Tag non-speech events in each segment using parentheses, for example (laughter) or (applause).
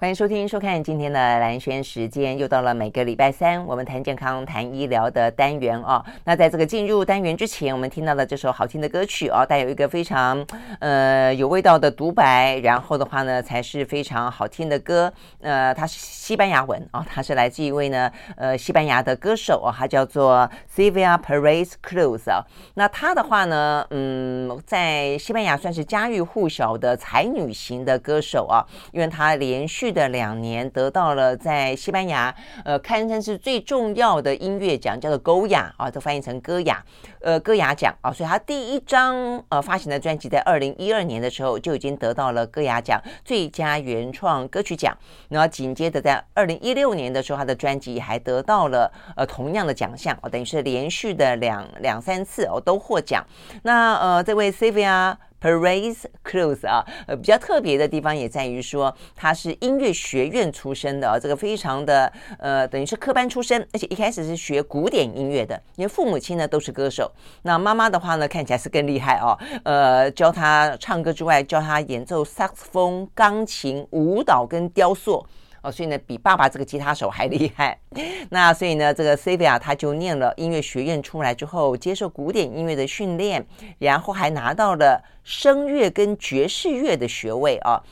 欢迎收听、收看今天的兰轩时间，又到了每个礼拜三我们谈健康、谈医疗的单元哦。那在这个进入单元之前，我们听到的这首好听的歌曲哦，带有一个非常呃有味道的独白，然后的话呢，才是非常好听的歌。呃，它是西班牙文哦，它是来自一位呢呃西班牙的歌手哦，他叫做 Silvia Perez Cruz 啊、那他的话呢，嗯，在西班牙算是家喻户晓的才女型的歌手啊，因为他连续的两年得到了在西班牙呃堪称是最重要的音乐奖，叫做 Goya 啊，都翻译成歌雅，呃歌雅奖啊，所以他第一张呃发行的专辑在二零一二年的时候就已经得到了歌雅奖最佳原创歌曲奖，然后紧接着在二零一六年的时候，他的专辑还得到了呃同样的奖项哦，等于是连续的两两三次哦都获奖。那呃这位 Silvia Perez Cruz 啊，呃，比较特别的地方也在于说，他是音乐学院出身的啊，这个非常的呃，等于是科班出身，而且一开始是学古典音乐的，因为父母亲呢都是歌手。那妈妈的话呢，看起来是更厉害哦，呃，教他唱歌之外，教他演奏萨克斯风、钢琴、舞蹈跟雕塑。哦，所以呢，比爸爸这个吉他手还厉害。(laughs) 那所以呢，这个 Silvia 他就念了音乐学院出来之后，接受古典音乐的训练，然后还拿到了声乐跟爵士乐的学位啊。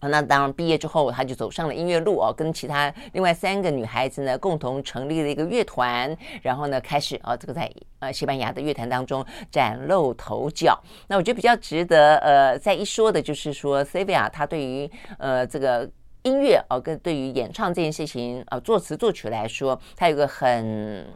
那当然毕业之后，他就走上了音乐路哦，跟其他另外三个女孩子呢，共同成立了一个乐团，然后呢，开始啊，这个在呃西班牙的乐坛当中崭露头角。那我觉得比较值得呃再一说的就是说，Silvia 他对于呃这个。音乐哦，跟对于演唱这件事情，呃，作词作曲来说，他有个很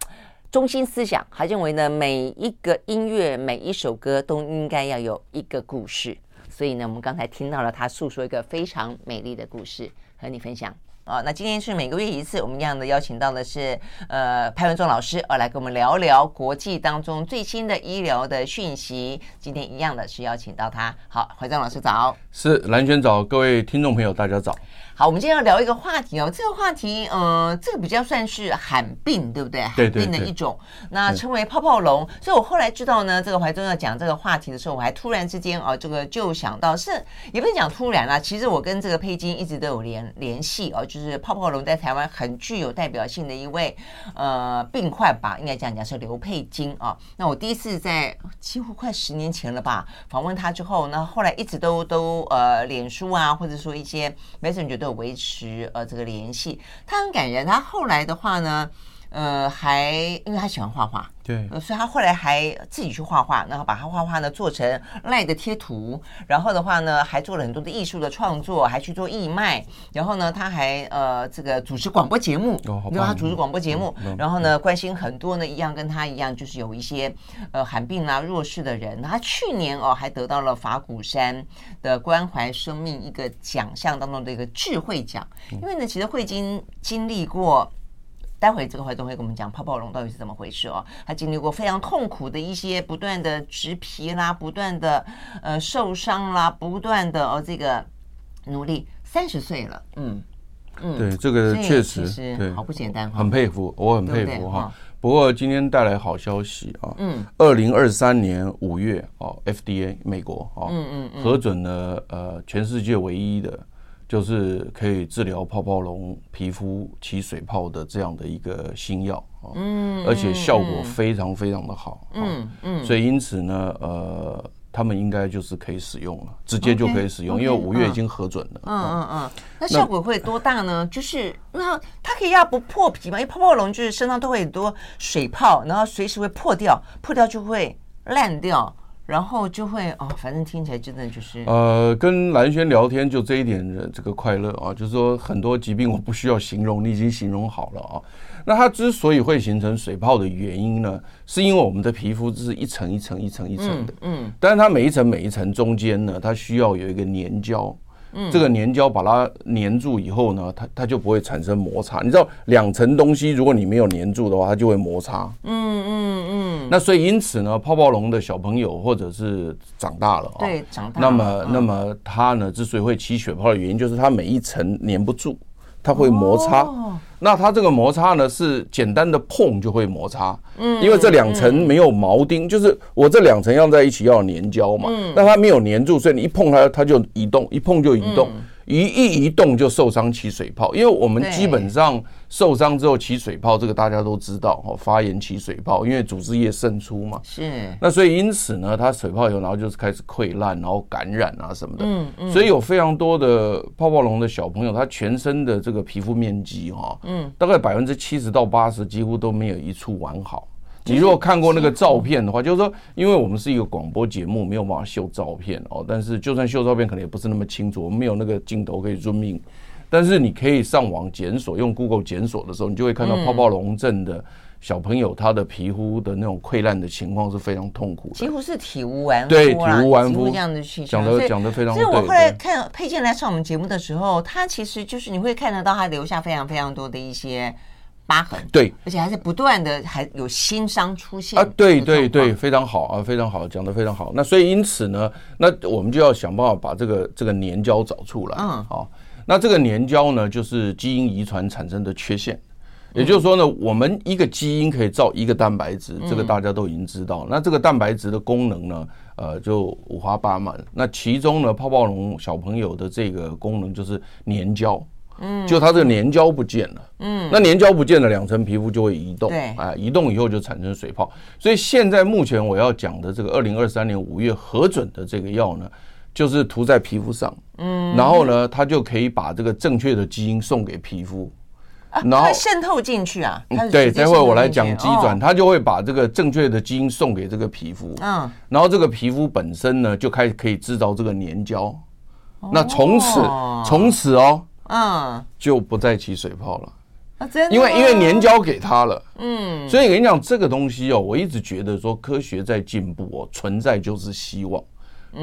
中心思想，他认为呢，每一个音乐每一首歌都应该要有一个故事。所以呢，我们刚才听到了他诉说一个非常美丽的故事，和你分享。啊，那今天是每个月一次，我们一样的邀请到的是呃潘文忠老师，呃来跟我们聊聊国际当中最新的医疗的讯息。今天一样的是邀请到他，好，怀忠老师早，是蓝轩早，各位听众朋友大家早。好，我们今天要聊一个话题哦，这个话题，呃，这个比较算是罕病，对不对？罕病的一种，那称为泡泡龙。所以我后来知道呢，这个怀中要讲这个话题的时候，我还突然之间啊，这个就想到是，也不能讲突然啦，其实我跟这个佩金一直都有联联系哦，就是泡泡龙在台湾很具有代表性的一位呃病患吧，应该讲讲是刘佩金啊。那我第一次在几乎快十年前了吧，访问他之后，那后来一直都都呃脸书啊，或者说一些 Messenger 维持呃这个联系，他很感人。他后来的话呢，呃，还因为他喜欢画画，对，呃，所以他后来还自己去画画，然后把他画画呢做成赖的贴图，然后的话呢，还做了很多的艺术的创作，还去做义卖，然后呢，他还呃这个主持广播节目，哦，因为他主持广播节目，然后呢，关心很多呢，一样跟他一样，就是有一些呃罕病啊弱势的人。他去年哦还得到了法鼓山的关怀生命一个奖项当中的一个智慧奖，因为呢，其实慧晶经历过。待会这个怀忠会跟我们讲泡泡龙到底是怎么回事哦。他经历过非常痛苦的一些不断的植皮啦，不断的呃受伤啦，不断的哦这个努力。三十岁了，嗯嗯，对，这个确实对，好不简单，很佩服，我很佩服哈。不过今天带来好消息啊，嗯，二零二三年五月哦，FDA 美国哦，嗯嗯核准了呃全世界唯一的。就是可以治疗泡泡龙皮肤起水泡的这样的一个新药啊，嗯，而且效果非常非常的好，嗯嗯，所以因此呢，呃，他们应该就是可以使用了，直接就可以使用，因为五月已经核准了，嗯嗯嗯，那效果会多大呢？就是那它可以要不破皮嘛？因为泡泡龙就是身上都会很多水泡，然后随时会破掉，破掉就会烂掉。然后就会哦，反正听起来真的就是呃，跟蓝轩聊天就这一点的这个快乐啊，就是说很多疾病我不需要形容，你已经形容好了啊。那它之所以会形成水泡的原因呢，是因为我们的皮肤是一层一层一层一层的，嗯，嗯，但是它每一层每一层中间呢，它需要有一个粘胶。这个粘胶把它粘住以后呢，它它就不会产生摩擦。你知道，两层东西如果你没有粘住的话，它就会摩擦。嗯嗯嗯。那所以因此呢，泡泡龙的小朋友或者是长大了啊，对，长大。那么那么它呢，之所以会起血泡的原因，就是它每一层粘不住。它会摩擦，哦、那它这个摩擦呢，是简单的碰就会摩擦，嗯，因为这两层没有铆钉，嗯、就是我这两层要在一起要粘胶嘛，嗯，那它没有粘住，所以你一碰它，它就移动，一碰就移动，嗯、一一移动就受伤起水泡，因为我们基本上受伤之后起水泡，这个大家都知道哦，发炎起水泡，因为组织液渗出嘛。是。那所以因此呢，它水泡以后，然后就是开始溃烂，然后感染啊什么的。嗯嗯。所以有非常多的泡泡龙的小朋友，他全身的这个皮肤面积哈，嗯，大概百分之七十到八十几乎都没有一处完好。你如果看过那个照片的话，就是说，因为我们是一个广播节目，没有办法秀照片哦。但是就算秀照片，可能也不是那么清楚，我们没有那个镜头可以 zoom in。但是你可以上网检索，用 Google 检索的时候，你就会看到泡泡龙症的小朋友他的皮肤的那种溃烂的情况是非常痛苦的，几乎是体无完肤。对，体无完肤这样的去讲的讲的非常。所以我后来看佩剑来上我们节目的时候，他其实就是你会看得到他留下非常非常多的一些。疤痕对，而且还是不断的，还有新伤出现啊！对对对，非常好啊，非常好，讲的非常好。那所以因此呢，那我们就要想办法把这个这个粘胶找出来。嗯，好，那这个粘胶呢，就是基因遗传产生的缺陷。也就是说呢，我们一个基因可以造一个蛋白质，这个大家都已经知道。那这个蛋白质的功能呢，呃，就五花八门。那其中呢，泡泡龙小朋友的这个功能就是粘胶。嗯，就它这个粘胶不见了，嗯，那粘胶不见了，两层皮肤就会移动，对，哎，移动以后就产生水泡。所以现在目前我要讲的这个二零二三年五月核准的这个药呢，就是涂在皮肤上，嗯，然后呢，它就可以把这个正确的基因送给皮肤，然后渗透进去啊，对，待会我来讲机转，它就会把这个正确的基因送给这个皮肤，嗯，然后这个皮肤本身呢，就开始可以制造这个粘胶，那从此从此哦。嗯，就不再起水泡了。啊！真的，因为因为粘胶给他了，嗯，所以跟你讲这个东西哦，我一直觉得说科学在进步哦，存在就是希望，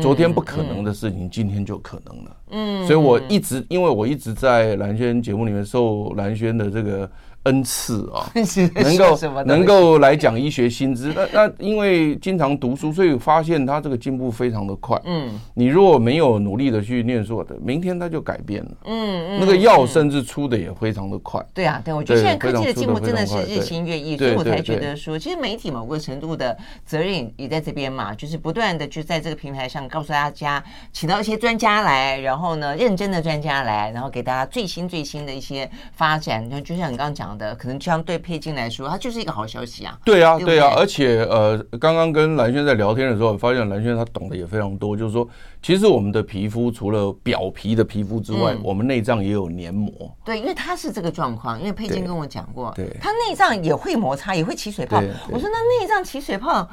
昨天不可能的事情，今天就可能了，嗯，所以我一直因为我一直在蓝轩节目里面受蓝轩的这个。恩赐啊，(laughs) 能够能够来讲医学新知，那那因为经常读书，所以发现他这个进步非常的快。嗯，你如果没有努力的去念书的，明天他就改变了。嗯嗯，那个药甚至出的也非常的快。对啊，对，我觉得现在科技的进步真的是日新月异，所以我才觉得说，其实媒体某个程度的责任也在这边嘛，就是不断的就在这个平台上告诉大家，请到一些专家来，然后呢，认真的专家来，然后给大家最新最新的一些发展。就就像你刚刚讲。的可能相对佩金来说，它就是一个好消息啊。对啊，对啊，而且呃，刚刚跟蓝轩在聊天的时候，发现蓝轩他懂得也非常多。就是说，其实我们的皮肤除了表皮的皮肤之外，我们内脏也有黏膜。对，因为他是这个状况，因为佩金跟我讲过，对，他内脏也会摩擦，也会起水泡。我说那内脏起水泡。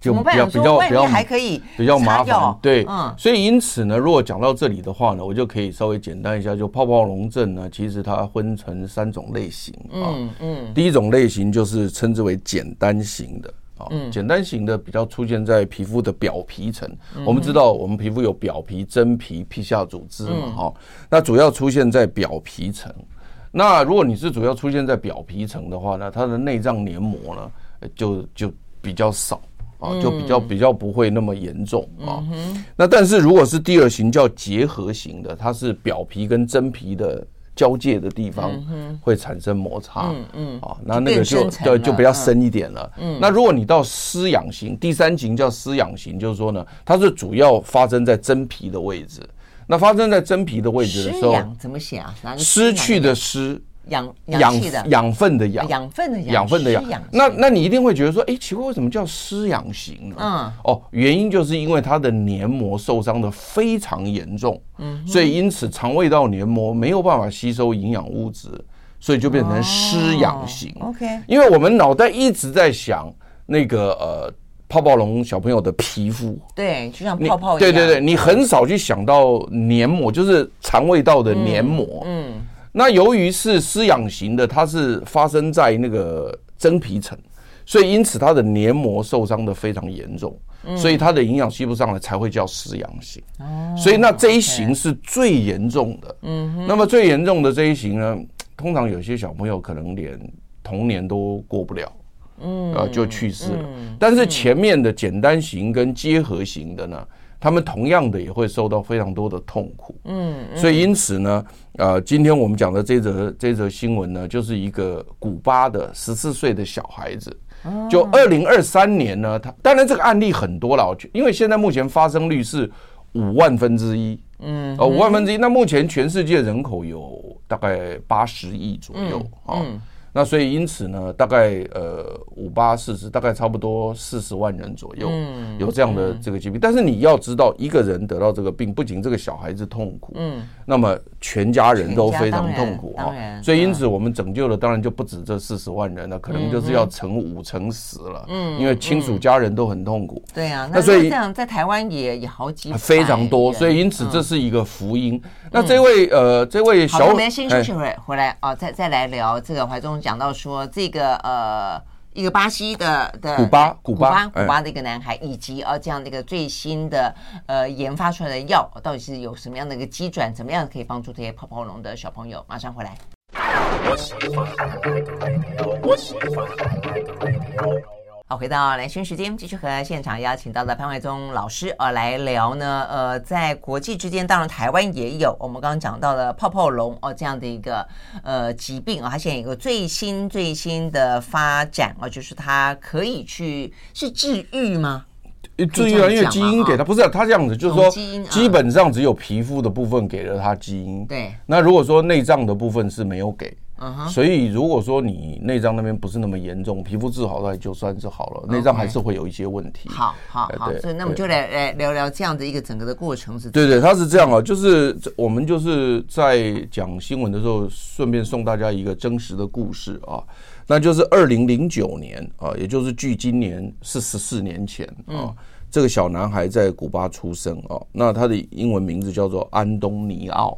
就比较比较比较还可以比较麻烦，对，嗯，所以因此呢，如果讲到这里的话呢，我就可以稍微简单一下，就泡泡龙症呢，其实它分成三种类型啊，嗯嗯，第一种类型就是称之为简单型的啊，简单型的比较出现在皮肤的表皮层，我们知道我们皮肤有表皮、真皮、皮下组织嘛，哈，那主要出现在表皮层。那如果你是主要出现在表皮层的话呢，它的内脏黏膜呢，就就比较少。啊，就比较比较不会那么严重啊。那但是如果是第二型叫结合型的，它是表皮跟真皮的交界的地方会产生摩擦。嗯嗯。啊，那那个就就就比较深一点了。嗯。那如果你到湿痒型，第三型叫湿痒型，就是说呢，它是主要发生在真皮的位置。那发生在真皮的位置的时候，怎么写啊？失去的失。养养养分的养，养分的养，养分的养。那那你一定会觉得说，哎，奇怪，为什么叫湿痒型呢？嗯，哦，原因就是因为它的黏膜受伤的非常严重，嗯，所以因此肠胃道黏膜没有办法吸收营养物质，所以就变成湿痒型。OK，因为我们脑袋一直在想那个呃泡泡龙小朋友的皮肤，对，就像泡泡一样，对对对，你很少去想到黏膜，就是肠胃道的黏膜，嗯。那由于是湿痒型的，它是发生在那个真皮层，所以因此它的黏膜受伤的非常严重，所以它的营养吸不上来，才会叫湿痒型。所以那这一型是最严重的。嗯，那么最严重的这一型呢，通常有些小朋友可能连童年都过不了，嗯，呃，就去世了。但是前面的简单型跟结合型的呢，他们同样的也会受到非常多的痛苦，嗯，所以因此呢，呃，今天我们讲的这则这则新闻呢，就是一个古巴的十四岁的小孩子，就二零二三年呢，他当然这个案例很多了，因为现在目前发生率是五万分之一，嗯，呃，五万分之一。那目前全世界人口有大概八十亿左右，啊。那所以因此呢，大概呃五八四十，大概差不多四十万人左右，有这样的这个疾病。但是你要知道，一个人得到这个病，不仅这个小孩子痛苦，嗯，那么全家人都非常痛苦啊。所以因此我们拯救的当然就不止这四十万人了，可能就是要乘五乘十了，嗯，因为亲属家人都很痛苦。对啊，那所以这样在台湾也也好几非常多，所以因此这是一个福音。那这位呃这位小，我们先休息回回来啊，再再来聊这个怀中。讲到说这个呃一个巴西的的古巴古巴古巴的一个男孩，以及呃这样的一个最新的呃研发出来的药，到底是有什么样的一个机转，怎么样可以帮助这些泡泡龙的小朋友？马上回来。好，回到蓝轩时间，继续和现场邀请到的潘怀宗老师呃来聊呢。呃，在国际之间，当然台湾也有我们刚刚讲到的泡泡龙哦这样的一个呃疾病啊，它现在有个最新最新的发展啊，就是它可以去是治愈吗？治愈啊，因为基因给他不是他这样子，就是说基本上只有皮肤的部分给了他基因。对，那如果说内脏的部分是没有给。Uh. 所以如果说你内脏那边不是那么严重，皮肤治好了就算是好了，内脏还是会有一些问题。好好好，所以那我们就来来聊聊这样的一个整个的过程是。对对，他是这样啊，就是我们就是在讲新闻的时候，顺便送大家一个真实的故事啊，那就是二零零九年啊，也就是距今年是十四年前啊，嗯、这个小男孩在古巴出生啊，那他的英文名字叫做安东尼奥。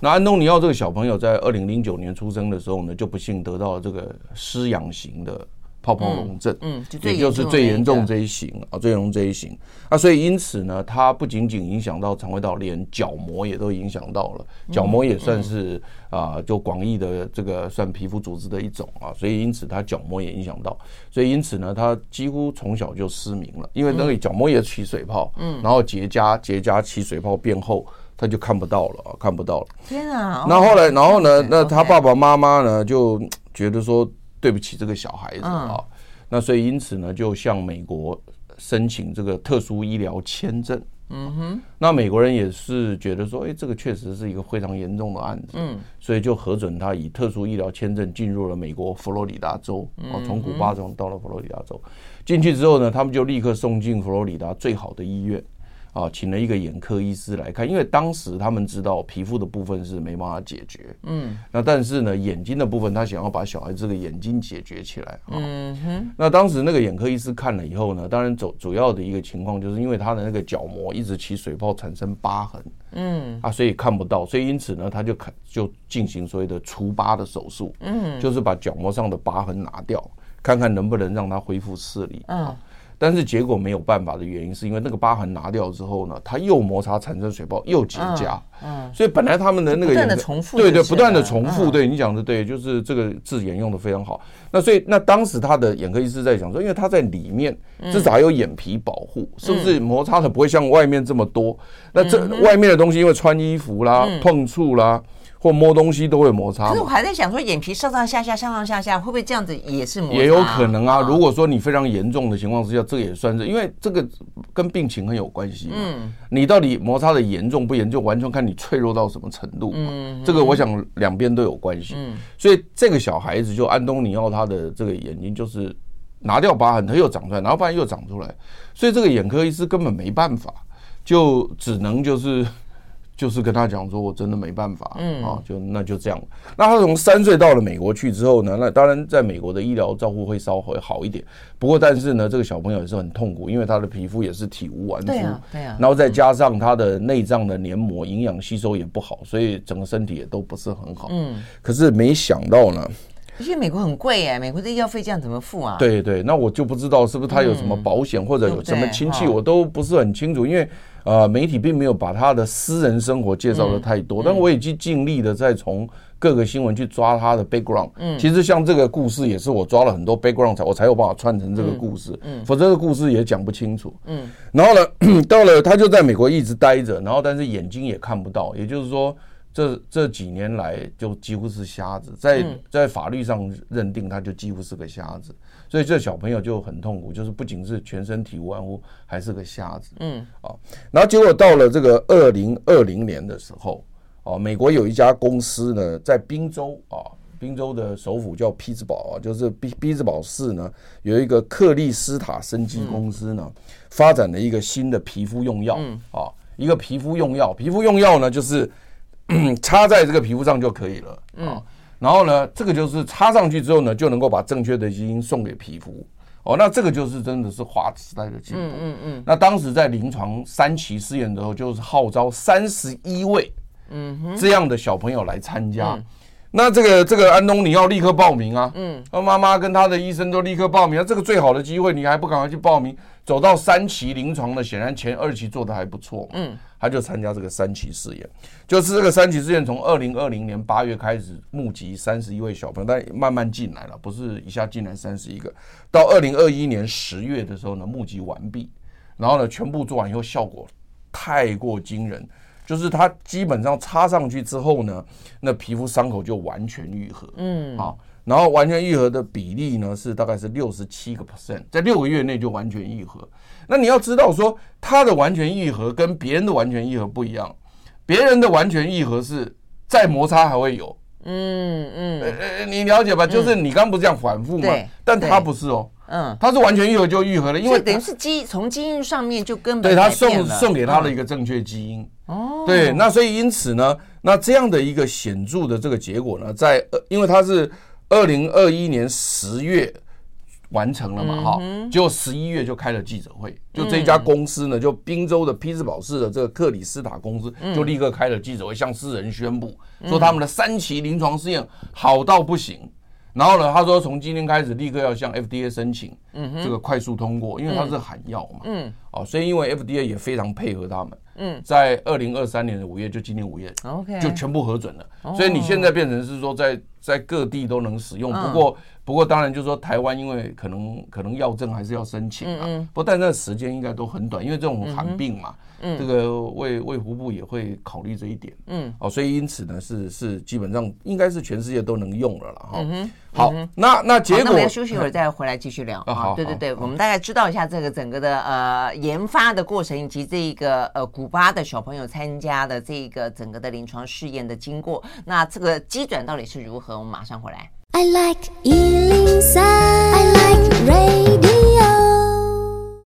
那安东尼奥这个小朋友在二零零九年出生的时候呢，就不幸得到这个失养型的泡泡龙症，嗯，也就是最严重这一型啊，最严重这一型啊，所以因此呢，它不仅仅影响到肠胃道，连角膜也都影响到了，角膜也算是啊，就广义的这个算皮肤组织的一种啊，所以因此它角膜也影响到，所以因此呢，他几乎从小就失明了，因为那个角膜也起水泡，嗯，然后结痂结痂起水泡变厚。他就看不到了啊，看不到了。天啊！那后来，然后呢？那他爸爸妈妈呢，就觉得说对不起这个小孩子啊。那所以因此呢，就向美国申请这个特殊医疗签证。嗯哼。那美国人也是觉得说，哎，这个确实是一个非常严重的案子。嗯。所以就核准他以特殊医疗签证进入了美国佛罗里达州。哦，从古巴州到了佛罗里达州，进去之后呢，他们就立刻送进佛罗里达最好的医院。啊，请了一个眼科医师来看，因为当时他们知道皮肤的部分是没办法解决，嗯，那但是呢，眼睛的部分他想要把小孩这个眼睛解决起来，嗯哼，那当时那个眼科医师看了以后呢，当然主主要的一个情况就是因为他的那个角膜一直起水泡产生疤痕，嗯，啊，所以看不到，所以因此呢，他就看就进行所谓的除疤的手术，嗯，就是把角膜上的疤痕拿掉，看看能不能让他恢复视力，嗯。但是结果没有办法的原因，是因为那个疤痕拿掉之后呢，它又摩擦产生水泡，又结痂。嗯，所以本来他们的那个不断的重复，对对，不断的重复。对你讲的对，就是这个字眼用的非常好。那所以那当时他的眼科医师在讲说，因为他在里面至少还有眼皮保护，是不是摩擦的不会像外面这么多？那这外面的东西因为穿衣服啦、碰触啦。或摸东西都会摩擦，可是我还在想说，眼皮上上下下、上上下下，会不会这样子也是摩擦？也有可能啊。如果说你非常严重的情况之下，这个也算是，因为这个跟病情很有关系。嗯，你到底摩擦的严重不严重，完全看你脆弱到什么程度。嗯，这个我想两边都有关系。嗯，所以这个小孩子就安东尼奥，他的这个眼睛就是拿掉疤痕，他又长出来，然后发现又长出来，所以这个眼科医师根本没办法，就只能就是。就是跟他讲说，我真的没办法，嗯啊，就那就这样。那他从三岁到了美国去之后呢，那当然在美国的医疗照顾会稍微好一点。不过，但是呢，这个小朋友也是很痛苦，因为他的皮肤也是体无完肤，对啊，对啊。然后再加上他的内脏的黏膜营养吸收也不好，所以整个身体也都不是很好。嗯。可是没想到呢，而且美国很贵哎，美国的医药费这样怎么付啊？对对，那我就不知道是不是他有什么保险或者有什么亲戚，我都不是很清楚，因为。呃，媒体并没有把他的私人生活介绍的太多，嗯、但我已经尽力的在从各个新闻去抓他的 background。嗯，其实像这个故事也是我抓了很多 background 才我才有办法串成这个故事。嗯，否则这个故事也讲不清楚。嗯，然后呢，(clears throat) 到了他就在美国一直待着，然后但是眼睛也看不到，也就是说这这几年来就几乎是瞎子，在在法律上认定他就几乎是个瞎子，所以这小朋友就很痛苦，就是不仅是全身体无完肤，还是个瞎子。嗯，啊，然后结果到了这个二零二零年的时候，哦，美国有一家公司呢，在宾州啊，宾州的首府叫匹兹堡啊，就是匹匹兹堡市呢，有一个克利斯塔生机公司呢，发展了一个新的皮肤用药啊，一个皮肤用药，皮肤用药呢就是。插在这个皮肤上就可以了啊，嗯、然后呢，这个就是插上去之后呢，就能够把正确的基因送给皮肤哦。那这个就是真的是划时代的进步。嗯嗯，嗯那当时在临床三期试验的时候，就是号召三十一位嗯这样的小朋友来参加。嗯、那这个这个安东尼要立刻报名啊。嗯。他妈妈跟他的医生都立刻报名啊。这个最好的机会，你还不赶快去报名？走到三期临床的，显然前二期做的还不错。嗯。他就参加这个三期试验，就是这个三期试验从二零二零年八月开始募集三十一位小朋友，但慢慢进来了，不是一下进来三十一个。到二零二一年十月的时候呢，募集完毕，然后呢，全部做完以后，效果太过惊人，就是它基本上插上去之后呢，那皮肤伤口就完全愈合，嗯，好，然后完全愈合的比例呢是大概是六十七个 percent，在六个月内就完全愈合。那你要知道说，他的完全愈合跟别人的完全愈合不一样，别人的完全愈合是再摩擦还会有，嗯嗯，呃你了解吧？就是你刚刚不是这样反复吗？但他不是哦，嗯，他是完全愈合就愈合了，因为等于是基从基因上面就根本对他送送给他的一个正确基因。哦，对，那所以因此呢，那这样的一个显著的这个结果呢，在呃，因为他是二零二一年十月。完成了嘛？哈，结果十一月就开了记者会，就这家公司呢，就宾州的匹兹堡市的这个克里斯塔公司，就立刻开了记者会，向世人宣布说他们的三期临床试验好到不行。然后呢，他说从今天开始立刻要向 FDA 申请这个快速通过，因为它是喊药嘛。嗯，哦，所以因为 FDA 也非常配合他们。嗯，在二零二三年的五月，就今年五月，OK，就全部核准了。所以你现在变成是说在在各地都能使用，不过。不过当然就是说，台湾因为可能可能药证还是要申请啊。不但那时间应该都很短，因为这种寒病嘛。嗯。这个卫卫福部也会考虑这一点。嗯。哦，所以因此呢，是是基本上应该是全世界都能用了了哈。好，那那结果。那我们要休息一会儿再回来继续聊啊。好。对对对，我们大概知道一下这个整个的呃研发的过程，以及这个呃古巴的小朋友参加的这个整个的临床试验的经过。那这个基转到底是如何？我们马上回来。I like 103, I like radio.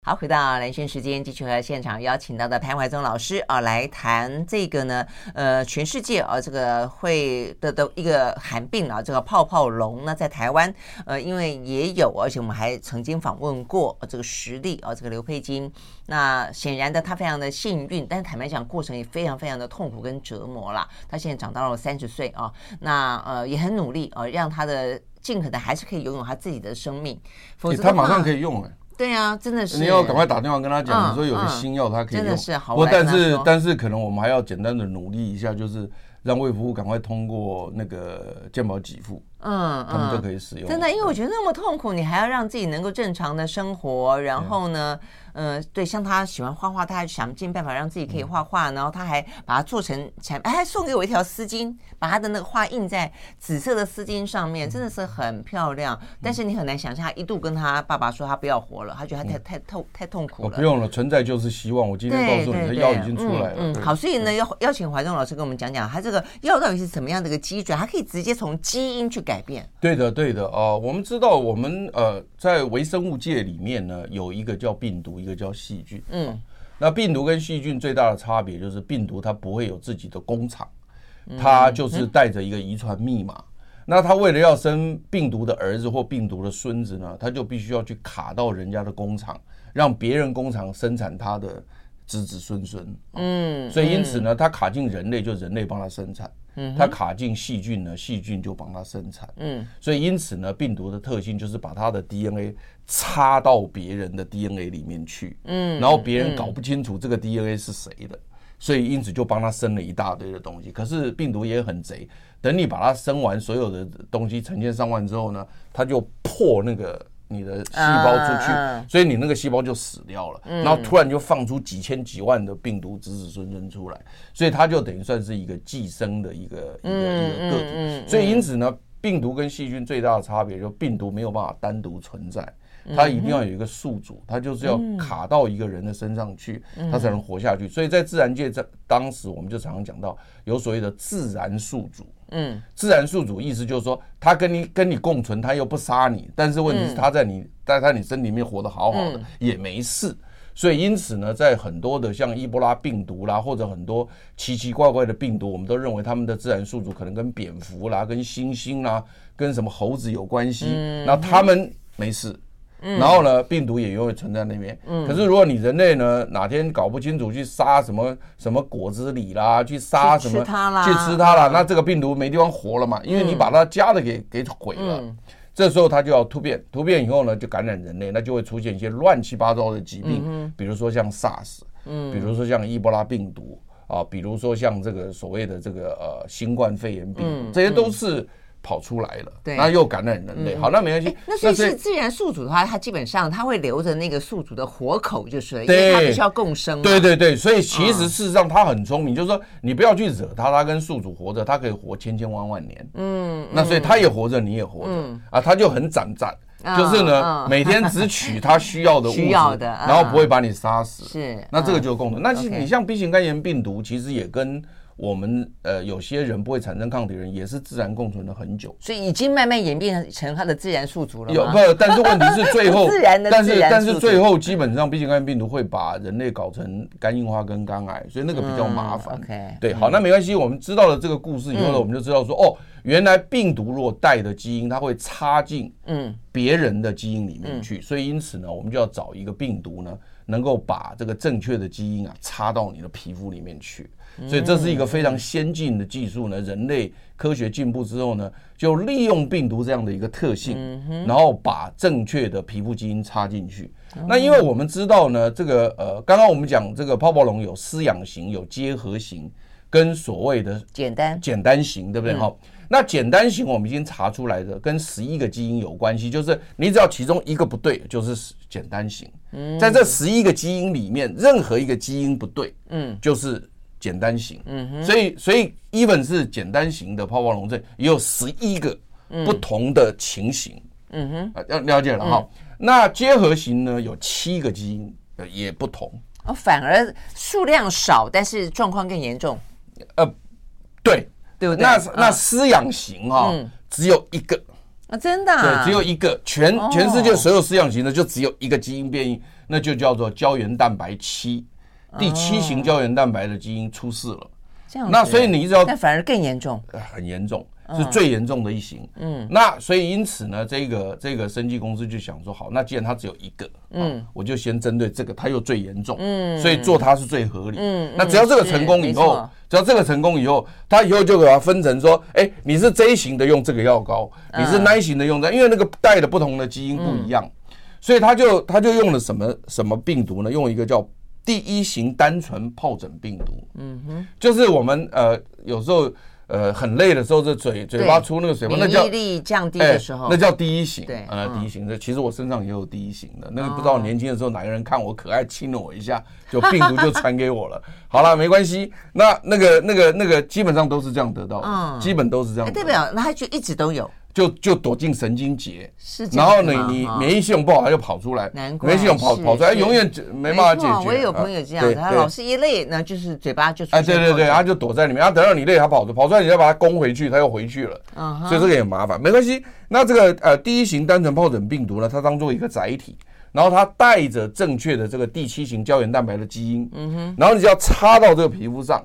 好，回到兰萱时间，继续和现场邀请到的潘怀宗老师啊来谈这个呢，呃，全世界啊这个会的的一个罕病啊，这个泡泡龙呢，在台湾呃，因为也有，而且我们还曾经访问过这个实例啊，这个刘佩金。那显然的，他非常的幸运，但是坦白讲，过程也非常非常的痛苦跟折磨啦。他现在长到了三十岁啊，那呃也很努力啊，让他的尽可能还是可以拥有他自己的生命，否则他马上可以用了。对啊，真的是你要赶快打电话跟他讲，你说有个新药，他可以用。真的是好。不过但是但是可能我们还要简单的努力一下，就是让卫福部赶快通过那个健保给付，嗯，他们就可以使用。真的，因为我觉得那么痛苦，你还要让自己能够正常的生活，然后呢？呃，对，像他喜欢画画，他还想尽办法让自己可以画画，然后他还把它做成产，哎，还送给我一条丝巾，把他的那个画印在紫色的丝巾上面，真的是很漂亮。但是你很难想象，他一度跟他爸爸说他不要活了，他觉得他太太痛太痛苦了。不用了，存在就是希望。我今天告诉你的药已经出来了。嗯，好，所以呢，要邀请怀中老师跟我们讲讲，他这个药到底是什么样的一个基准，它可以直接从基因去改变。对的，对的啊，我们知道，我们呃，在微生物界里面呢，有一个叫病毒。一个叫细菌，嗯，那病毒跟细菌最大的差别就是病毒它不会有自己的工厂，它就是带着一个遗传密码。那它为了要生病毒的儿子或病毒的孙子呢，它就必须要去卡到人家的工厂，让别人工厂生产它的子子孙孙。嗯，所以因此呢，它卡进人类，就人类帮它生产。嗯，它卡进细菌呢，细菌就帮它生产。嗯，所以因此呢，病毒的特性就是把它的 DNA 插到别人的 DNA 里面去。嗯，然后别人搞不清楚这个 DNA 是谁的，所以因此就帮他生了一大堆的东西。可是病毒也很贼，等你把它生完所有的东西成千上万之后呢，它就破那个。你的细胞出去，嗯、所以你那个细胞就死掉了。然后突然就放出几千几万的病毒子子孙孙出来，所以它就等于算是一个寄生的一个一个一个个体。所以因此呢，病毒跟细菌最大的差别就是病毒没有办法单独存在。它一定要有一个宿主，它就是要卡到一个人的身上去，它才能活下去。所以在自然界，在当时我们就常常讲到有所谓的自然宿主。嗯，自然宿主意思就是说，它跟你跟你共存，它又不杀你，但是问题是它在你在它你身体里面活得好好的也没事。所以因此呢，在很多的像伊波拉病毒啦，或者很多奇奇怪怪的病毒，我们都认为他们的自然宿主可能跟蝙蝠啦、跟猩猩啦、跟什么猴子有关系。那他们没事。然后呢，病毒也永远存在那边。可是如果你人类呢，哪天搞不清楚去杀什么什么果子狸啦，去杀什么去吃它啦，去吃它了，那这个病毒没地方活了嘛，因为你把它家的给给毁了。这时候它就要突变，突变以后呢，就感染人类，那就会出现一些乱七八糟的疾病，比如说像 SARS，嗯。比如说像伊波拉病毒啊，比如说像这个所谓的这个呃新冠肺炎病毒，这些都是。跑出来了，对，那又感染人类。好，那没关系。那所以是自然宿主的话，它基本上它会留着那个宿主的活口，就是因为它必须要共生。对对对，所以其实事实上它很聪明，就是说你不要去惹它，它跟宿主活着，它可以活千千万万年。嗯，那所以它也活着，你也活着啊，它就很攒攒，就是呢，每天只取它需要的物质，然后不会把你杀死。是，那这个就是共同。那你像 B 型肝炎病毒，其实也跟。我们呃，有些人不会产生抗体的人，也是自然共存了很久，所以已经慢慢演变成它的自然宿主了。有不？但是问题是最后，(laughs) 自然的但是但是最后基本上 B 型肝炎病毒会把人类搞成肝硬化跟肝癌，所以那个比较麻烦。OK，对，好，那没关系。我们知道了这个故事以后呢，我们就知道说，哦，原来病毒如果带的基因，它会插进嗯别人的基因里面去，所以因此呢，我们就要找一个病毒呢，能够把这个正确的基因啊插到你的皮肤里面去。所以这是一个非常先进的技术呢。人类科学进步之后呢，就利用病毒这样的一个特性，然后把正确的皮肤基因插进去。那因为我们知道呢，这个呃，刚刚我们讲这个泡泡龙有饲养型、有结合型，跟所谓的简单简单型，对不对？哈，那简单型我们已经查出来的，跟十一个基因有关系，就是你只要其中一个不对，就是简单型。在这十一个基因里面，任何一个基因不对，嗯，就是。简单型，嗯哼，所以所以 even 是简单型的泡泡龙症也有十一个不同的情形，嗯哼，要了解了哈。那结合型呢，有七个基因，呃，也不同，哦，反而数量少，但是状况更严重，呃，对，对不对？那那丝养型啊，只有一个啊，真的，对，只有一个，全全世界所有丝养型的就只有一个基因变异，那就叫做胶原蛋白七。第七型胶原蛋白的基因出事了，这样，那所以你一直要，但反而更严重，很严重，是最严重的一型。嗯，那所以因此呢，这个这个生技公司就想说，好，那既然它只有一个，嗯，我就先针对这个，它又最严重，嗯，所以做它是最合理。嗯，那只要这个成功以后，只要这个成功以后，它以后就给它分成说，哎，你是 J 型的用这个药膏，你是那一型的用这，因为那个带的不同的基因不一样，所以他就他就用了什么什么病毒呢？用一个叫。第一型单纯疱疹病毒，嗯哼，就是我们呃有时候呃很累的时候，这嘴嘴巴出那个水泡，那叫免疫力降低的时候，那叫第一型，对，呃第一型的。其实我身上也有第一型的，那个不知道年轻的时候哪个人看我可爱亲了我一下，就病毒就传给我了。(laughs) 好了，没关系，那那个那个那个基本上都是这样得到的，基本都是这样。代表那他就一直都有。就就躲进神经节，然后呢，你免疫系统不好，它就跑出来，免疫系统跑跑出来，永远没办法解决。我也有朋友这样，他老是一累，那就是嘴巴就出。哎，对对对，他就躲在里面，然后等到你累，他跑出跑出来，你再把它攻回去，他又回去了。所以这个也麻烦，没关系。那这个呃第一型单纯疱疹病毒呢，它当做一个载体，然后它带着正确的这个第七型胶原蛋白的基因，嗯哼，然后你只要插到这个皮肤上。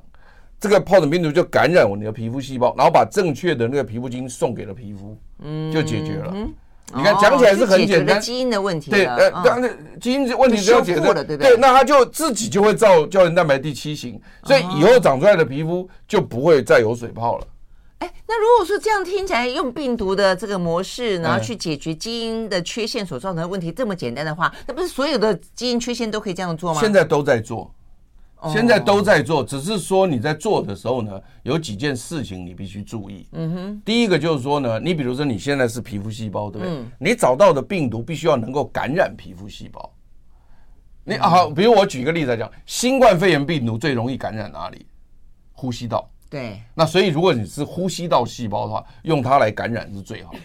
这个疱疹病毒就感染我你的皮肤细胞，然后把正确的那个皮肤基因送给了皮肤，嗯，就解决了。你看讲起来是很简单，基因的问题。对，呃，当然基因问题只要解决了，对不对？对，那它就自己就会造胶原蛋白第七型，所以以后长出来的皮肤就不会再有水泡了。哎，那如果说这样听起来用病毒的这个模式，然后去解决基因的缺陷所造成的问题这么简单的话，那不是所有的基因缺陷都可以这样做吗？现在都在做。现在都在做，只是说你在做的时候呢，有几件事情你必须注意。嗯哼，第一个就是说呢，你比如说你现在是皮肤细胞，对不对？嗯、你找到的病毒必须要能够感染皮肤细胞。你好，比如我举一个例子来讲，新冠肺炎病毒最容易感染哪里？呼吸道。对。那所以如果你是呼吸道细胞的话，用它来感染是最好的。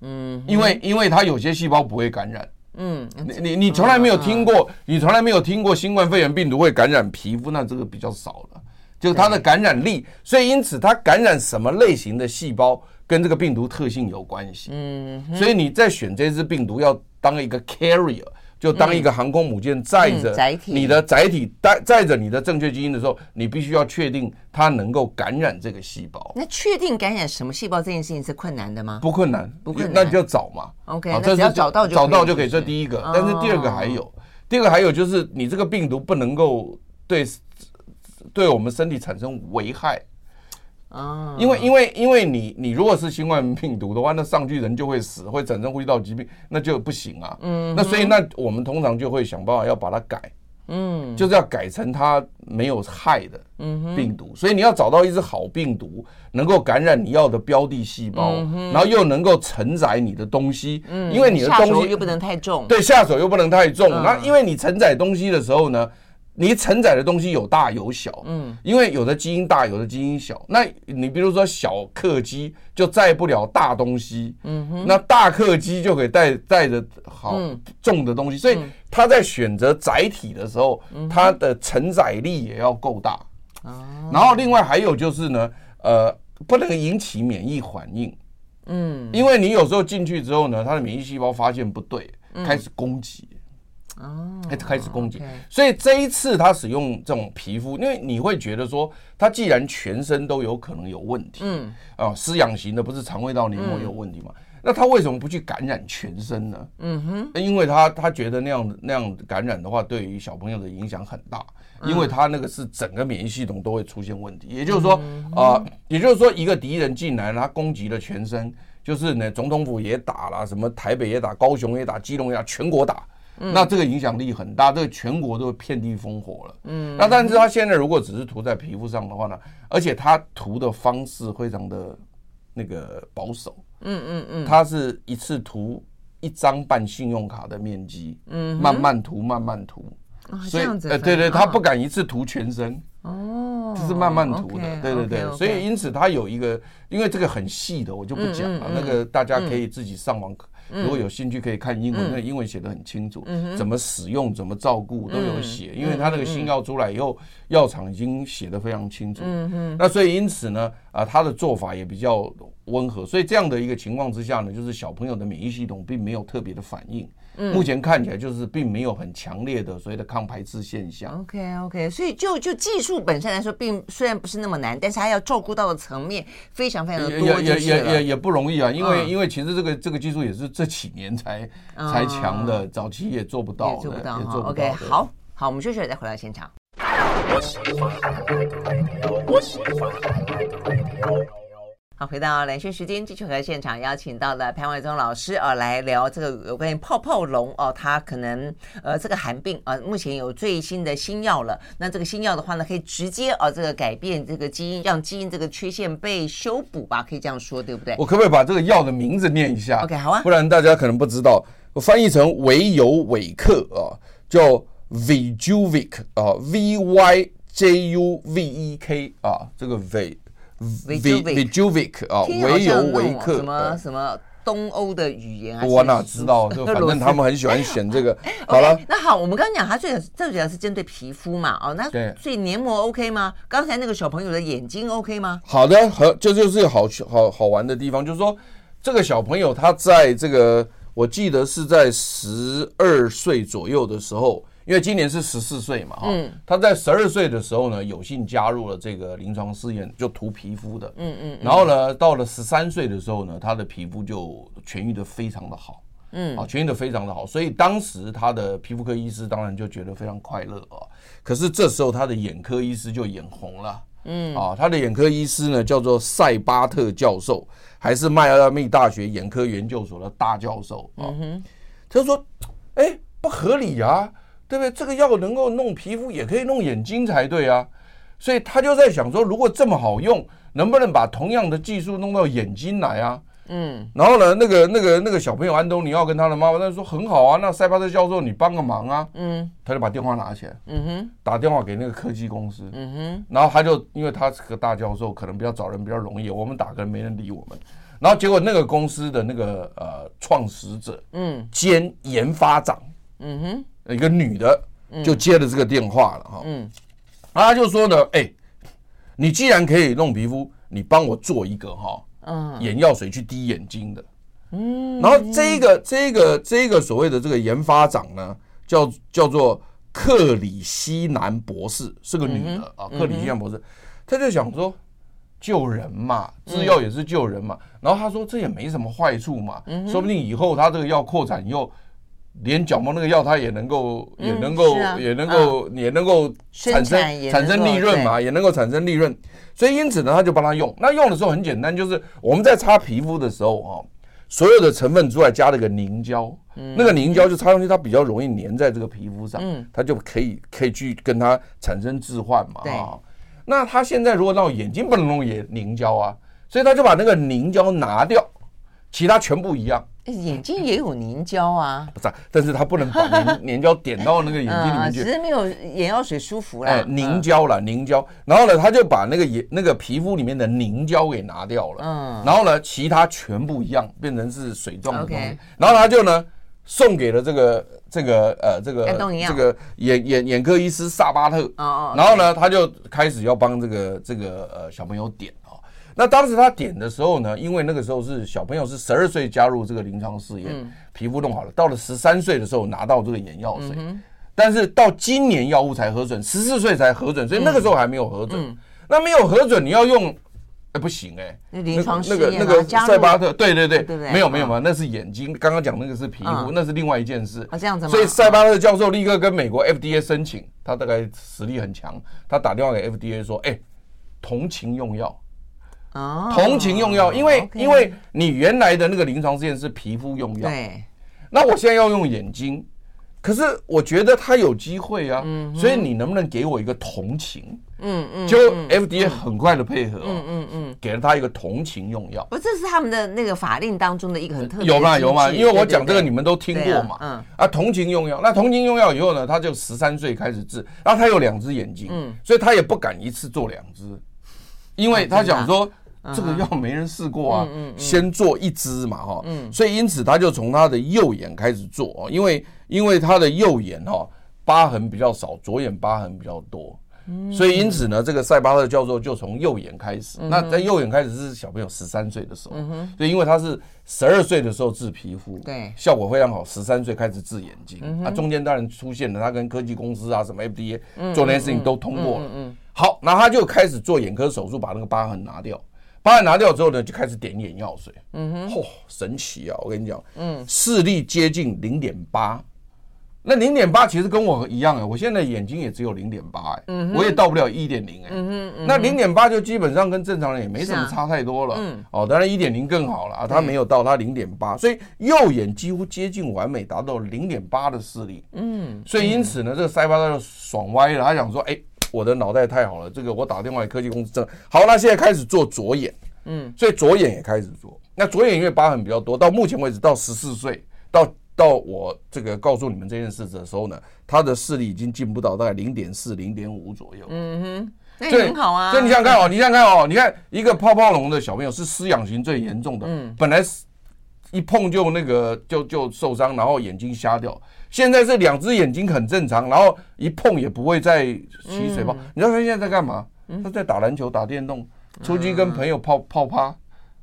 嗯，因为因为它有些细胞不会感染。嗯，你你你从来没有听过，你从来没有听过新冠肺炎病毒会感染皮肤，那这个比较少了，就是它的感染力，所以因此它感染什么类型的细胞跟这个病毒特性有关系。嗯，所以你在选这支病毒要当一个 carrier。就当一个航空母舰载着你的载体带载着你的正确基因的时候，你必须要确定它能够感染这个细胞。那确定感染什么细胞这件事情是困难的吗？不困难，不困难，那你就找嘛。OK，那只要找到就找到就可以。这第一个，但是第二个还有，第二个还有就是你这个病毒不能够对对我们身体产生危害。啊，因为因为因为你你如果是新冠病毒的话，那上去人就会死，会产生呼吸道疾病，那就不行啊。嗯，那所以那我们通常就会想办法要把它改，嗯，就是要改成它没有害的病毒。所以你要找到一只好病毒，能够感染你要的标的细胞，然后又能够承载你的东西，嗯，因为你的东西又不能太重，对，下手又不能太重。那因为你承载东西的时候呢，你承载的东西有大有小，嗯，因为有的基因大，有的基因小。那你比如说小客机就载不了大东西，嗯哼，那大客机就可以带带着好重的东西。所以它在选择载体的时候，它的承载力也要够大。然后另外还有就是呢，呃，不能引起免疫反应，嗯，因为你有时候进去之后呢，它的免疫细胞发现不对，开始攻击。哦，开始攻击，所以这一次他使用这种皮肤，因为你会觉得说，他既然全身都有可能有问题，嗯，啊，饲养型的不是肠胃道黏膜有问题吗？那他为什么不去感染全身呢？嗯哼，因为他他觉得那样那样感染的话，对于小朋友的影响很大，因为他那个是整个免疫系统都会出现问题。也就是说，啊，也就是说，一个敌人进来，他攻击了全身，就是呢，总统府也打了，什么台北也打，高雄也打，基隆也打，全国打。那这个影响力很大，这个全国都会遍地烽火了。嗯，那但是他现在如果只是涂在皮肤上的话呢，而且他涂的方式非常的那个保守。嗯嗯嗯，他是一次涂一张半信用卡的面积，嗯，慢慢涂慢慢涂。所以呃对对，他不敢一次涂全身。哦，就是慢慢涂的。对对对，所以因此他有一个，因为这个很细的，我就不讲了。那个大家可以自己上网。如果有兴趣可以看英文，那英文写的很清楚，怎么使用、怎么照顾都有写。因为他那个新药出来以后，药厂已经写的非常清楚。那所以因此呢，啊，他的做法也比较温和。所以这样的一个情况之下呢，就是小朋友的免疫系统并没有特别的反应。目前看起来就是并没有很强烈的所谓的抗排斥现象。OK OK，所以就就技术本身来说，并虽然不是那么难，但是它要照顾到的层面非常非常的多，也也也也也不容易啊。因为因为其实这个这个技术也是这几年才才强的，早期也做不到，也做不到。OK，好好，我们休息了再回到现场。好，回到蓝轩时间，继续和现场邀请到了潘怀忠老师啊，来聊这个有关于泡泡龙哦，它可能呃这个寒病啊，目前有最新的新药了。那这个新药的话呢，可以直接啊这个改变这个基因，让基因这个缺陷被修补吧，可以这样说，对不对？我可不可以把这个药的名字念一下？OK，好啊，不然大家可能不知道。我翻译成维尤维克啊，叫 Vijuvik 啊，V Y J U V E K 啊，这个 V。Vyjuvek 啊，维尤维克，什么什么东欧的语言啊？我哪知道？就反正他们很喜欢选这个。(laughs) 好了，那好，我们刚刚讲，它最最主要是针对皮肤嘛，哦，那所以黏膜 OK 吗？刚才那个小朋友的眼睛 OK 吗？好的，和这就是好好好玩的地方，就是说这个小朋友他在这个，我记得是在十二岁左右的时候。因为今年是十四岁嘛，哈，他在十二岁的时候呢，有幸加入了这个临床试验，就涂皮肤的，嗯嗯，然后呢，到了十三岁的时候呢，他的皮肤就痊愈的非常的好，嗯，啊，痊愈的非常的好，所以当时他的皮肤科医师当然就觉得非常快乐啊，可是这时候他的眼科医师就眼红了，嗯，啊，他的眼科医师呢叫做塞巴特教授，还是迈阿密大学眼科研究所的大教授啊，他说，哎，不合理啊。对不对？这个药能够弄皮肤，也可以弄眼睛才对啊。所以他就在想说，如果这么好用，能不能把同样的技术弄到眼睛来啊？嗯，然后呢，那个那个那个小朋友安东尼奥跟他的妈妈他说很好啊，那塞巴特教授你帮个忙啊。嗯，他就把电话拿起来，嗯哼，打电话给那个科技公司，嗯哼，然后他就因为他是个大教授，可能比较找人比较容易，我们打个人没人理我们。然后结果那个公司的那个呃创始者，嗯，兼研发长，嗯哼，一个女的就接了这个电话了哈，嗯，然后他就说呢，哎，你既然可以弄皮肤，你帮我做一个哈，嗯，眼药水去滴眼睛的，嗯，然后这一个这个这个所谓的这个研发长呢，叫叫做克里希南博士，是个女的啊，克里希南博士，他就想说。救人嘛，制药也是救人嘛。然后他说这也没什么坏处嘛，说不定以后他这个药扩展以后，连角膜那个药它也能够，也能够，也能够，也能够产生产生利润嘛，也能够产生利润。所以因此呢，他就帮他用。那用的时候很简单，就是我们在擦皮肤的时候啊，所有的成分之外加了个凝胶，那个凝胶就擦上去，它比较容易粘在这个皮肤上，它就可以可以去跟它产生置换嘛，啊。那他现在如果让眼睛不能弄也凝胶啊，所以他就把那个凝胶拿掉，其他全部一样。眼睛也有凝胶啊，(laughs) 不是，但是他不能把凝凝胶点到那个眼睛里面去，只是没有眼药水舒服了。哎，凝胶了，凝胶。然后呢，他就把那个眼那个皮肤里面的凝胶给拿掉了。嗯。然后呢，其他全部一样，变成是水状的东西。然后他就呢。送给了这个这个呃这个这个眼眼眼科医师萨巴特，哦哦然后呢，他就开始要帮这个这个呃小朋友点啊。那当时他点的时候呢，因为那个时候是小朋友是十二岁加入这个临床试验，皮肤弄好了，到了十三岁的时候拿到这个眼药水，但是到今年药物才核准，十四岁才核准，所以那个时候还没有核准。那没有核准，你要用。不行哎，那个那个那个塞巴特，对对对，没有没有嘛，那是眼睛。刚刚讲那个是皮肤，那是另外一件事。这样子吗？所以塞巴特教授立刻跟美国 FDA 申请，他大概实力很强，他打电话给 FDA 说：“哎，同情用药，同情用药，因为因为你原来的那个临床试验是皮肤用药，对，那我现在要用眼睛。”可是我觉得他有机会啊，所以你能不能给我一个同情？嗯嗯，就 FDA 很快的配合，嗯嗯嗯，给了他一个同情用药。不，这是他们的那个法令当中的一个很特别。有嘛？有嘛？因为我讲这个你们都听过嘛。嗯啊，同情用药，那同情用药以后呢，他就十三岁开始治，然后他有两只眼睛，嗯，所以他也不敢一次做两只，因为他想说。这个药没人试过啊，先做一支嘛哈，所以因此他就从他的右眼开始做哦，因为因为他的右眼哈疤痕比较少，左眼疤痕比较多，所以因此呢，这个塞巴特教授就从右眼开始。那在右眼开始是小朋友十三岁的时候，所以因为他是十二岁的时候治皮肤，对，效果非常好。十三岁开始治眼睛，那中间当然出现了他跟科技公司啊什么 FDA 做那些事情都通过了。好，那他就开始做眼科手术，把那个疤痕拿掉。把它拿掉之后呢，就开始点眼药水。嗯哼，嚯，神奇啊！我跟你讲，嗯，视力接近零点八，那零点八其实跟我一样哎，我现在眼睛也只有零点八哎，嗯，我也到不了一点零哎，嗯哼，那零点八就基本上跟正常人也没什么差太多了。嗯，哦，当然一点零更好了啊，他没有到他零点八，所以右眼几乎接近完美，达到零点八的视力。嗯，所以因此呢，这个塞巴他就爽歪了，他想说，哎。我的脑袋太好了，这个我打电话给科技公司证好，那现在开始做左眼，嗯，所以左眼也开始做。那左眼因为疤痕比较多，到目前为止到十四岁，到到我这个告诉你们这件事的时候呢，他的视力已经进步到大概零点四、零点五左右。嗯哼，那也很好啊。所以你想想看哦，你想想看哦，你看一个泡泡龙的小朋友是失养型最严重的，嗯，本来是一碰就那个就就受伤，然后眼睛瞎掉。现在是两只眼睛很正常，然后一碰也不会再起水泡。嗯、你知道他现在在干嘛？嗯、他在打篮球、打电动，出去跟朋友泡泡趴。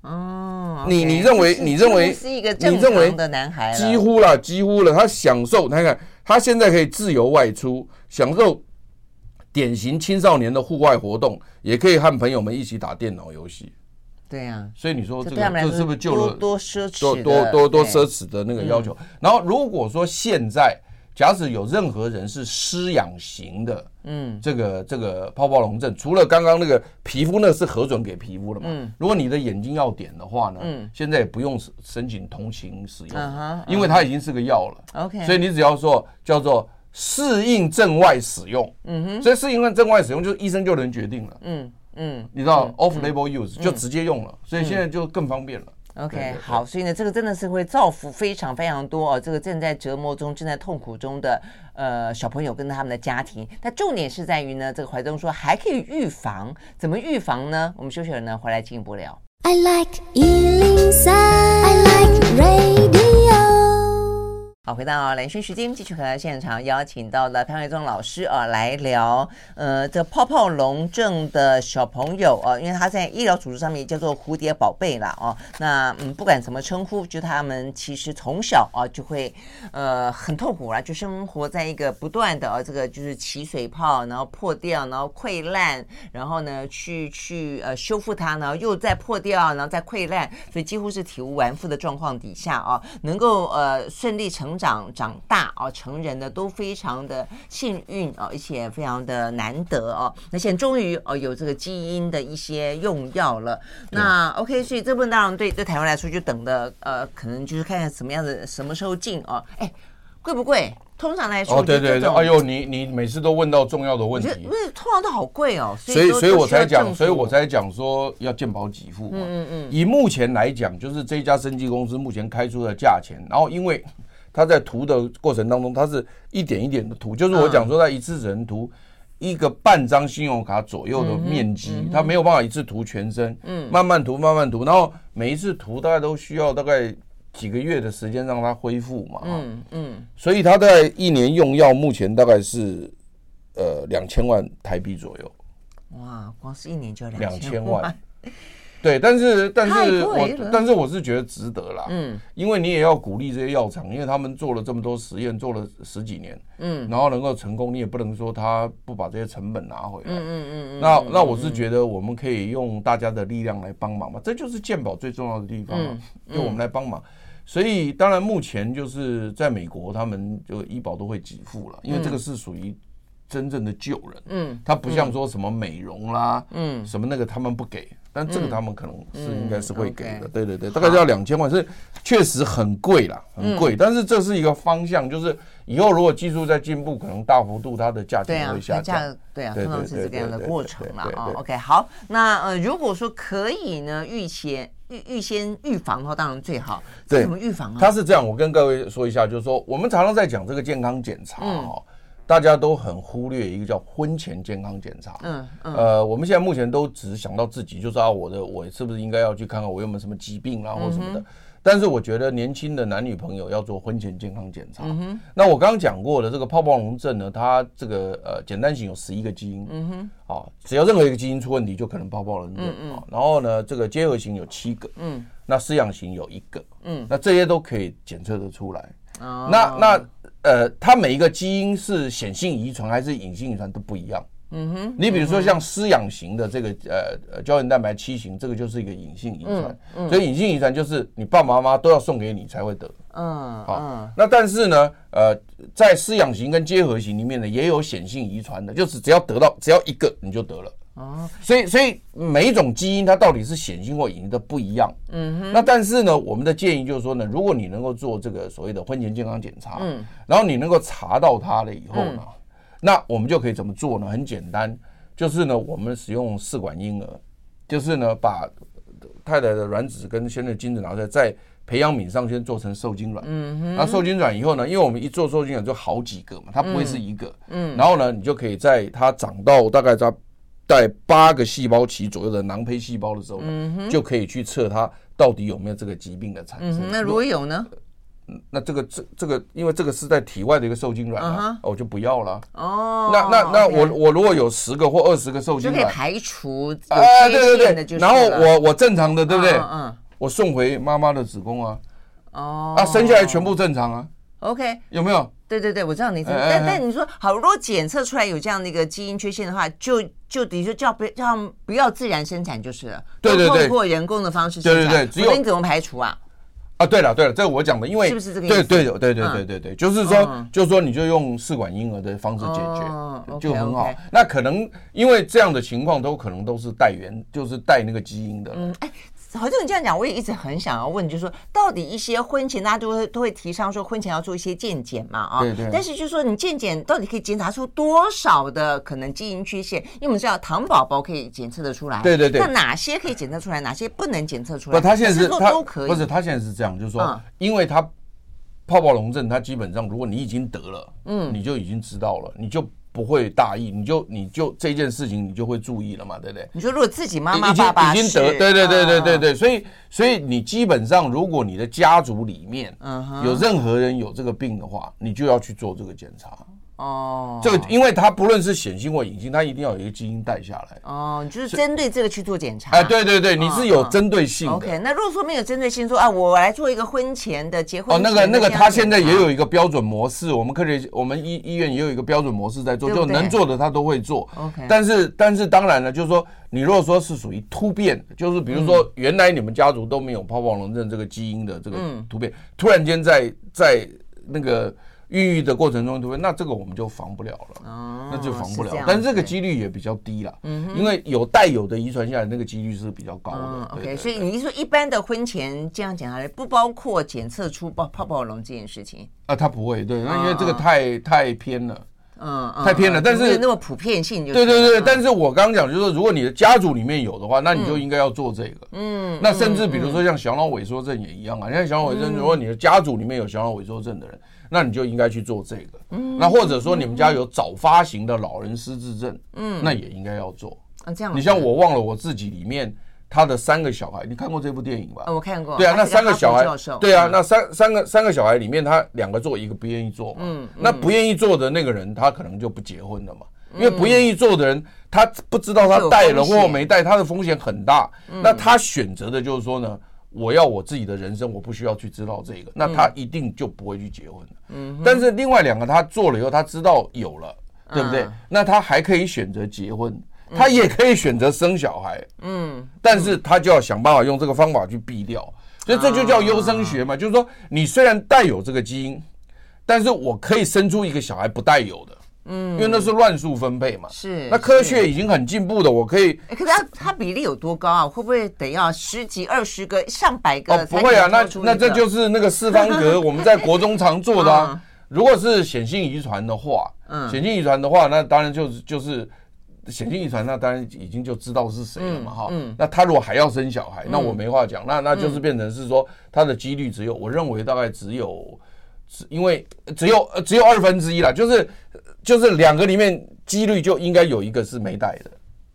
哦，你你认为你认为是一个正常的男孩？几乎了，几乎了。他享受，你看他现在可以自由外出，享受典型青少年的户外活动，也可以和朋友们一起打电脑游戏。对呀，所以你说这个这是不是救了多奢侈多多多多奢侈的那个要求？然后如果说现在假使有任何人是失养型的，嗯，这个这个泡泡龙症，除了刚刚那个皮肤，那是核准给皮肤了嘛？嗯，如果你的眼睛要点的话呢，嗯，现在也不用申请同情使用，因为它已经是个药了。OK，所以你只要说叫做适应症外使用。嗯哼，所以适应症外使用就是医生就能决定了。嗯嗯，你知道 off label use 就直接用了，所以现在就更方便了。OK，好，所以呢，这个真的是会造福非常非常多哦，这个正在折磨中、正在痛苦中的呃小朋友跟他们的家庭。但重点是在于呢，这个怀中说还可以预防，怎么预防呢？我们休息了呢，回来进一步聊。I like 103, I like radio 好，回到兰轩时间，继续和现场邀请到了潘伟忠老师啊来聊，呃，这泡泡龙症的小朋友啊，因为他在医疗组织上面叫做蝴蝶宝贝啦哦，那嗯，不管怎么称呼，就他们其实从小啊就会呃很痛苦啦，就生活在一个不断的啊这个就是起水泡，然后破掉，然后溃烂，然后呢去去呃修复它，然后又再破掉，然后再溃烂，所以几乎是体无完肤的状况底下啊，能够呃顺利成。成长长大啊，成人的都非常的幸运啊，而且非常的难得哦。那现在终于哦有这个基因的一些用药了。那 OK，所以这部分当然对对台湾来说就等的呃，可能就是看看什么样子什么时候进哦。哎，贵不贵？通常来说哦，对对对，哎呦，你你每次都问到重要的问题，因为通常都好贵哦。所以所以我才讲，所以我才讲说要健保给付嘛。嗯嗯嗯。以目前来讲，就是这家生技公司目前开出的价钱，然后因为。他在涂的过程当中，他是一点一点的涂，就是我讲说他一次只能涂一个半张信用卡左右的面积，他没有办法一次涂全身，嗯，慢慢涂慢慢涂，然后每一次涂大概都需要大概几个月的时间让它恢复嘛，嗯嗯，所以他在一年用药目前大概是呃两千万台币左右，哇，光是一年就两千万。对，但是但是我但是我是觉得值得啦，嗯，因为你也要鼓励这些药厂，因为他们做了这么多实验，做了十几年，嗯，然后能够成功，你也不能说他不把这些成本拿回来，嗯嗯嗯，那那我是觉得我们可以用大家的力量来帮忙嘛，这就是健保最重要的地方嘛，用我们来帮忙，所以当然目前就是在美国，他们就医保都会给付了，因为这个是属于。真正的救人，嗯，他不像说什么美容啦，嗯，什么那个他们不给，但这个他们可能是应该是会给的，对对对，大概要两千万，是确实很贵啦，很贵，但是这是一个方向，就是以后如果技术在进步，可能大幅度它的价钱会下降，对啊，通常是这样的过程啦啊。OK，好，那呃，如果说可以呢，预先预预先预防的话，当然最好。对，怎么预防啊？他是这样，我跟各位说一下，就是说我们常常在讲这个健康检查哦。大家都很忽略一个叫婚前健康检查。嗯嗯。呃，我们现在目前都只想到自己，就是啊我的我是不是应该要去看看我有没有什么疾病啊或什么的。但是我觉得年轻的男女朋友要做婚前健康检查。嗯。那我刚刚讲过的这个泡泡龙症呢，它这个呃简单型有十一个基因。嗯哼。啊，只要任何一个基因出问题，就可能泡泡龙症。嗯嗯。然后呢，这个结合型有七个。嗯。那饲养型有一个。嗯。那这些都可以检测得出来。哦。那那。呃，它每一个基因是显性遗传还是隐性遗传都不一样。嗯哼，你比如说像饲养型的这个呃呃胶原蛋白七型，这个就是一个隐性遗传。嗯，所以隐性遗传就是你爸爸妈妈都要送给你才会得。嗯，好。那但是呢，呃，在饲养型跟结合型里面呢，也有显性遗传的，就是只要得到只要一个你就得了。哦，所以所以每一种基因它到底是显性或隐性的不一样。嗯哼。那但是呢，我们的建议就是说呢，如果你能够做这个所谓的婚前健康检查，嗯，然后你能够查到它了以后呢，那我们就可以怎么做呢？很简单，就是呢，我们使用试管婴儿，就是呢，把太太的卵子跟先生的精子拿出来，在培养皿上先做成受精卵。嗯哼。那受精卵以后呢，因为我们一做受精卵就好几个嘛，它不会是一个。嗯。然后呢，你就可以在它长到大概在。在八个细胞期左右的囊胚细胞的时候，嗯哼，就可以去测它到底有没有这个疾病的产生。那如果有呢？那这个这这个，因为这个是在体外的一个受精卵啊，我就不要了。哦，那那那我我如果有十个或二十个受精卵，就可以排除啊，对对对，然后我我正常的，对不对？嗯，我送回妈妈的子宫啊，哦，啊，生下来全部正常啊。OK，有没有？对对对，我知道你。但但你说好，如果检测出来有这样的一个基因缺陷的话，就就等于说叫不叫不要自然生产就是了。对对对，通过人工的方式生产。对对对，只有你怎么排除啊？啊，对了对了，这个我讲的，因为是不是这个意思？对对对对对对对，就是说就是说你就用试管婴儿的方式解决，就很好。那可能因为这样的情况都可能都是带原，就是带那个基因的。嗯，哎。好像你这样讲，我也一直很想要问，就是说，到底一些婚前大家都会都会提倡说，婚前要做一些健检嘛，啊，对对。但是就是说，你健检到底可以检查出多少的可能基因缺陷？因为我们知道糖宝宝可以检测得出来，对对对。那哪些可以检测出来，哪些不能检测出来？不，他现在是他都可以。不是他现在是这样，就是说，因为他泡泡龙症，他基本上如果你已经得了，嗯，你就已经知道了，你就。不会大意，你就你就这件事情你就会注意了嘛，对不对？你说如果自己妈妈爸爸已经得，对对对对对对，所以所以你基本上如果你的家族里面有任何人有这个病的话，你就要去做这个检查。哦，这个因为它不论是显性或隐性，它一定要有一个基因带下来。哦，你就是针对这个去做检查。哎，对对对，你是有针对性的。OK，那如果说没有针对性，说啊，我来做一个婚前的结婚。哦，那个那个，他现在也有一个标准模式，我们科学我们医医院也有一个标准模式在做，就能做的他都会做。OK，但是但是当然了，就是说你如果说是属于突变，就是比如说原来你们家族都没有泡泡龙症这个基因的这个突变，突然间在在那个。孕育的过程中，对不对？那这个我们就防不了了，哦、那就防不了。是但是这个几率也比较低了，嗯哼，因为有带有的遗传下来，那个几率是比较高的。嗯、OK，所以你说一般的婚前这样讲下来，不包括检测出泡泡泡龙这件事情啊？他不会，对，那因为这个太、哦、太偏了，嗯，太偏了。但是那么普遍性就，对对对。但是我刚刚讲就是说，如果你的家族里面有的话，那你就应该要做这个。嗯，那甚至比如说像小脑萎缩症也一样啊，像小脑萎缩症，如果你的家族里面有小脑萎缩症的人。那你就应该去做这个，嗯，那或者说你们家有早发型的老人失智症，嗯，那也应该要做。啊，这样。你像我忘了我自己里面他的三个小孩，你看过这部电影吧？我看过。对啊，那三个小孩，对啊，那三三个三个小孩里面，他两个做，一个不愿意做嘛。嗯。那不愿意做的那个人，他可能就不结婚了嘛，因为不愿意做的人，他不知道他带了或没带，他的风险很大。那他选择的就是说呢。我要我自己的人生，我不需要去知道这个，那他一定就不会去结婚了。嗯，但是另外两个他做了以后，他知道有了，对不对？那他还可以选择结婚，他也可以选择生小孩。嗯，但是他就要想办法用这个方法去避掉，所以这就叫优生学嘛，就是说你虽然带有这个基因，但是我可以生出一个小孩不带有的。嗯，因为那是乱数分配嘛，是。那科学已经很进步的，我可以。可是它它比例有多高啊？会不会得要十几、二十个、上百个？哦，不会啊，那那这就是那个四方格，我们在国中常做的 (laughs) 啊。如果是显性遗传的话，嗯，显性遗传的话，那当然就是就是显性遗传，那当然已经就知道是谁了嘛，哈。嗯。那他如果还要生小孩，那我没话讲，那那就是变成是说他的几率只有，我认为大概只有，因为只有只有二分之一了，就是。就是两个里面几率就应该有一个是没带的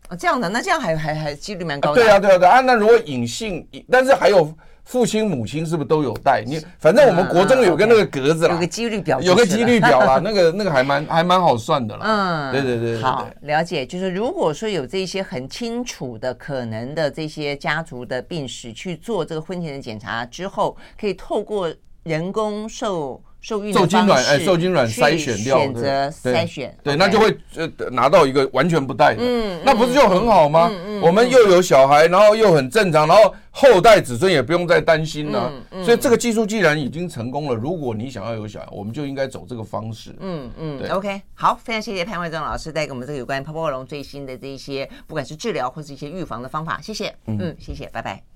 哦，这样的，那这样还还还几率蛮高的。对啊，对啊，对啊。那如果隐性，但是还有父亲母亲是不是都有带？你反正我们国中有个那个格子，有个几率表，有个几率表啦，(laughs) 那个那个还蛮还蛮好算的啦。嗯，对对对。好，了解。就是如果说有这些很清楚的可能的这些家族的病史去做这个婚前的检查之后，可以透过人工受。受精卵，哎，受精卵筛选掉，选择筛选，对，那就会呃拿到一个完全不带的，嗯，那不是就很好吗？我们又有小孩，然后又很正常，然后后代子孙也不用再担心了。所以这个技术既然已经成功了，如果你想要有小孩，我们就应该走这个方式。嗯嗯，，OK，好，非常谢谢潘慧珍老师带给我们这个有关泡泡龙最新的这一些，不管是治疗或是一些预防的方法，谢谢，嗯，谢谢，拜拜。